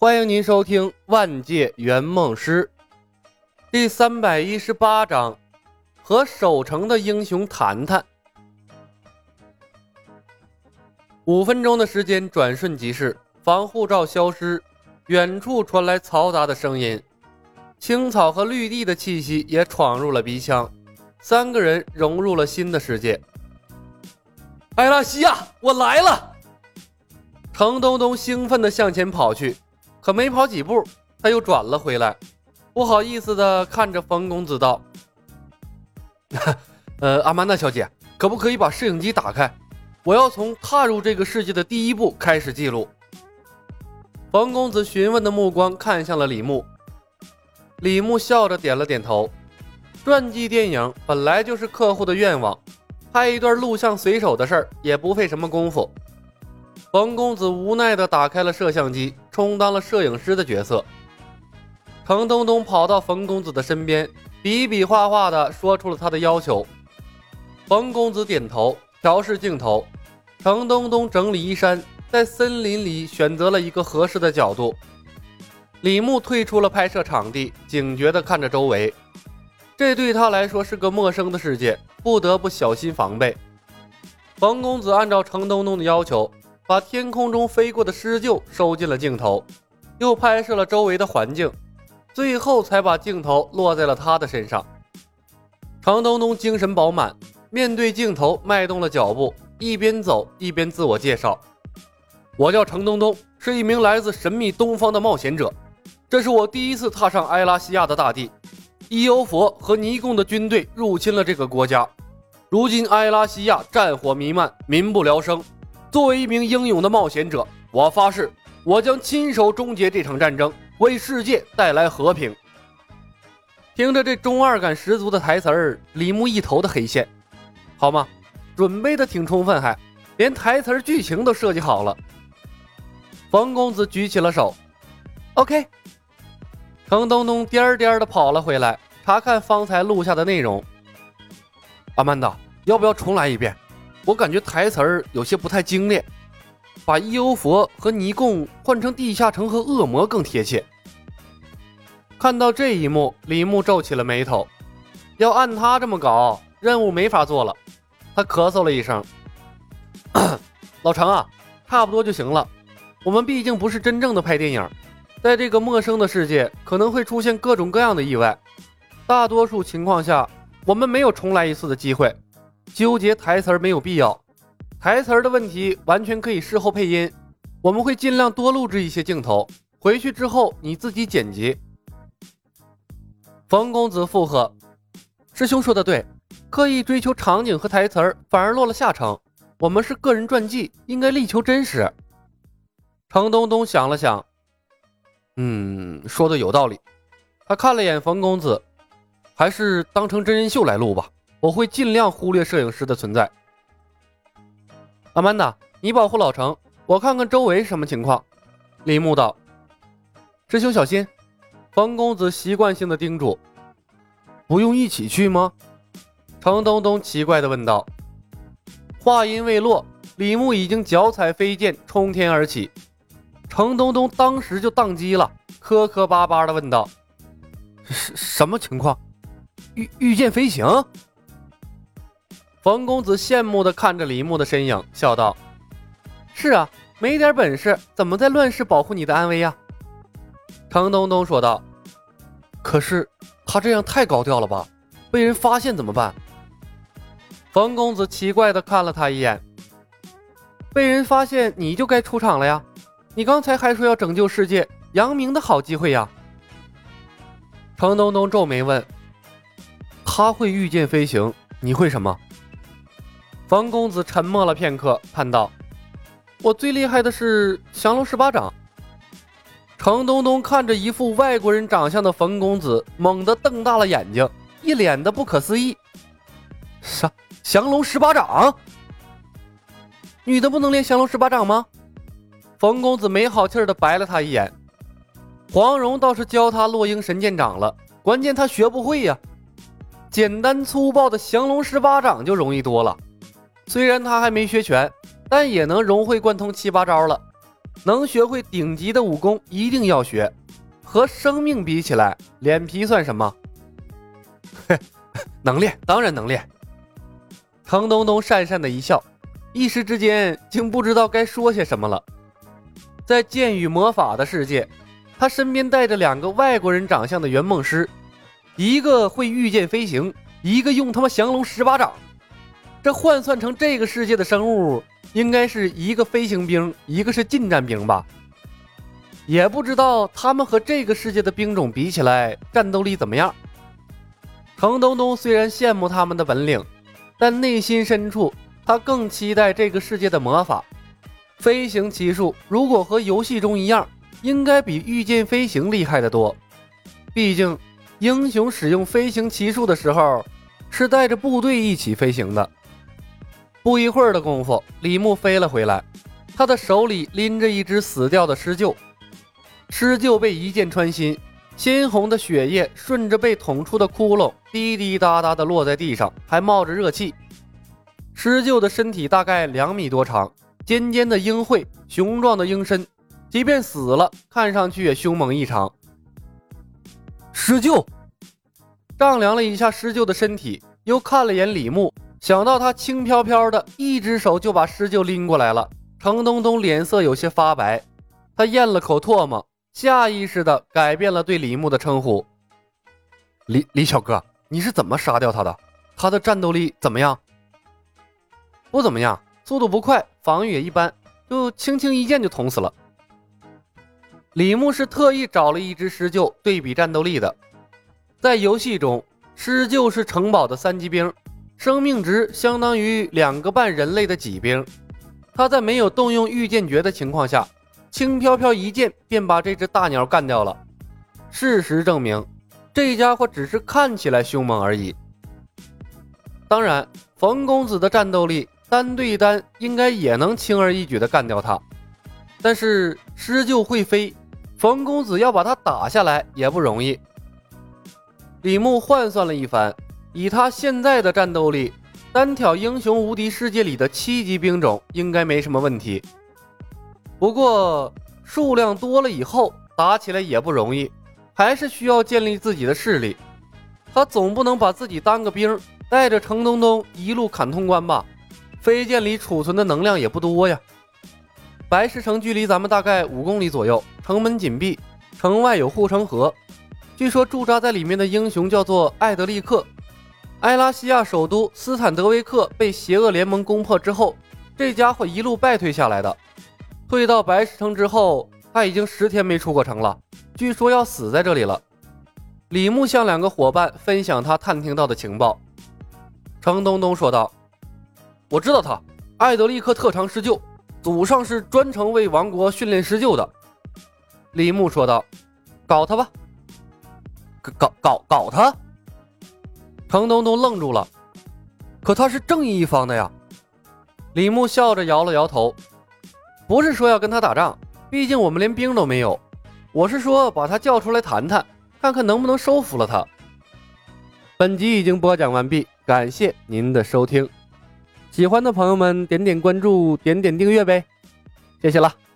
欢迎您收听《万界圆梦师》第三百一十八章，和守城的英雄谈谈。五分钟的时间转瞬即逝，防护罩消失，远处传来嘈杂的声音，青草和绿地的气息也闯入了鼻腔，三个人融入了新的世界。艾拉西亚，我来了！程东东兴奋地向前跑去。可没跑几步，他又转了回来，不好意思的看着冯公子道：“呃，阿曼达小姐，可不可以把摄影机打开？我要从踏入这个世界的第一步开始记录。”冯公子询问的目光看向了李牧，李牧笑着点了点头。传记电影本来就是客户的愿望，拍一段录像随手的事儿也不费什么功夫。冯公子无奈地打开了摄像机，充当了摄影师的角色。程东东跑到冯公子的身边，比比划划地说出了他的要求。冯公子点头，调试镜头。程东东整理衣衫，在森林里选择了一个合适的角度。李牧退出了拍摄场地，警觉地看着周围。这对他来说是个陌生的世界，不得不小心防备。冯公子按照程东东的要求。把天空中飞过的狮鹫收进了镜头，又拍摄了周围的环境，最后才把镜头落在了他的身上。程东东精神饱满，面对镜头迈动了脚步，一边走一边自我介绍：“我叫程东东，是一名来自神秘东方的冒险者。这是我第一次踏上埃拉西亚的大地。伊欧佛和尼贡的军队入侵了这个国家，如今埃拉西亚战火弥漫，民不聊生。”作为一名英勇的冒险者，我发誓，我将亲手终结这场战争，为世界带来和平。听着这中二感十足的台词儿，李牧一头的黑线。好吗？准备的挺充分，还连台词儿剧情都设计好了。冯公子举起了手，OK。程东东颠颠的跑了回来，查看方才录下的内容。阿曼达，要不要重来一遍？我感觉台词儿有些不太精炼，把伊欧佛和尼贡换成地下城和恶魔更贴切。看到这一幕，李牧皱起了眉头。要按他这么搞，任务没法做了。他咳嗽了一声：“ 老程啊，差不多就行了。我们毕竟不是真正的拍电影，在这个陌生的世界，可能会出现各种各样的意外。大多数情况下，我们没有重来一次的机会。”纠结台词儿没有必要，台词儿的问题完全可以事后配音。我们会尽量多录制一些镜头，回去之后你自己剪辑。冯公子附和：“师兄说的对，刻意追求场景和台词儿反而落了下乘。我们是个人传记，应该力求真实。”程东东想了想，嗯，说的有道理。他看了眼冯公子，还是当成真人秀来录吧。我会尽量忽略摄影师的存在。阿曼达，你保护老程，我看看周围什么情况。李牧道：“师兄小心。”冯公子习惯性的叮嘱：“不用一起去吗？”程东东奇怪的问道。话音未落，李牧已经脚踩飞剑冲天而起。程东东当时就宕机了，磕磕巴巴的问道：“什什么情况？御御剑飞行？”冯公子羡慕地看着李牧的身影，笑道：“是啊，没点本事，怎么在乱世保护你的安危呀？”程东东说道：“可是他这样太高调了吧？被人发现怎么办？”冯公子奇怪地看了他一眼：“被人发现你就该出场了呀！你刚才还说要拯救世界，扬名的好机会呀！”程东东皱眉问：“他会御剑飞行，你会什么？”冯公子沉默了片刻，叹道：“我最厉害的是降龙十八掌。”程东东看着一副外国人长相的冯公子，猛地瞪大了眼睛，一脸的不可思议：“啥？降龙十八掌？女的不能练降龙十八掌吗？”冯公子没好气的白了他一眼：“黄蓉倒是教他落英神剑掌了，关键他学不会呀。简单粗暴的降龙十八掌就容易多了。”虽然他还没学全，但也能融会贯通七八招了。能学会顶级的武功一定要学。和生命比起来，脸皮算什么？嘿，能练，当然能练。程东东讪讪的一笑，一时之间竟不知道该说些什么了。在剑与魔法的世界，他身边带着两个外国人长相的圆梦师，一个会御剑飞行，一个用他妈降龙十八掌。这换算成这个世界的生物，应该是一个飞行兵，一个是近战兵吧？也不知道他们和这个世界的兵种比起来，战斗力怎么样。程东东虽然羡慕他们的本领，但内心深处他更期待这个世界的魔法。飞行骑术如果和游戏中一样，应该比御剑飞行厉害得多。毕竟，英雄使用飞行骑术的时候，是带着部队一起飞行的。不一会儿的功夫，李牧飞了回来，他的手里拎着一只死掉的狮鹫。狮鹫被一箭穿心，鲜红的血液顺着被捅出的窟窿滴滴答答地落在地上，还冒着热气。狮鹫的身体大概两米多长，尖尖的鹰喙，雄壮的鹰身，即便死了，看上去也凶猛异常。狮鹫丈量了一下狮鹫的身体，又看了眼李牧，想到他轻飘飘的一只手就把狮鹫拎过来了，程东东脸色有些发白，他咽了口唾沫。下意识的改变了对李牧的称呼。李李小哥，你是怎么杀掉他的？他的战斗力怎么样？不怎么样，速度不快，防御也一般，就轻轻一剑就捅死了。李牧是特意找了一只狮鹫对比战斗力的。在游戏中，狮鹫是城堡的三级兵，生命值相当于两个半人类的几兵。他在没有动用御剑诀的情况下。轻飘飘一剑便把这只大鸟干掉了。事实证明，这家伙只是看起来凶猛而已。当然，冯公子的战斗力单对单应该也能轻而易举地干掉他。但是狮鹫会飞，冯公子要把他打下来也不容易。李牧换算了一番，以他现在的战斗力，单挑英雄无敌世界里的七级兵种应该没什么问题。不过数量多了以后打起来也不容易，还是需要建立自己的势力。他总不能把自己当个兵，带着程东东一路砍通关吧？飞剑里储存的能量也不多呀。白石城距离咱们大概五公里左右，城门紧闭，城外有护城河。据说驻扎在里面的英雄叫做艾德利克。埃拉西亚首都斯坦德维克被邪恶联盟攻破之后，这家伙一路败退下来的。退到白石城之后，他已经十天没出过城了，据说要死在这里了。李牧向两个伙伴分享他探听到的情报。程东东说道：“我知道他，艾德利克特长施救，祖上是专程为王国训练施救的。”李牧说道：“搞他吧，搞搞搞他！”程东东愣住了，可他是正义一方的呀。李牧笑着摇了摇头。不是说要跟他打仗，毕竟我们连兵都没有。我是说把他叫出来谈谈，看看能不能收服了他。本集已经播讲完毕，感谢您的收听。喜欢的朋友们点点关注，点点订阅呗，谢谢了。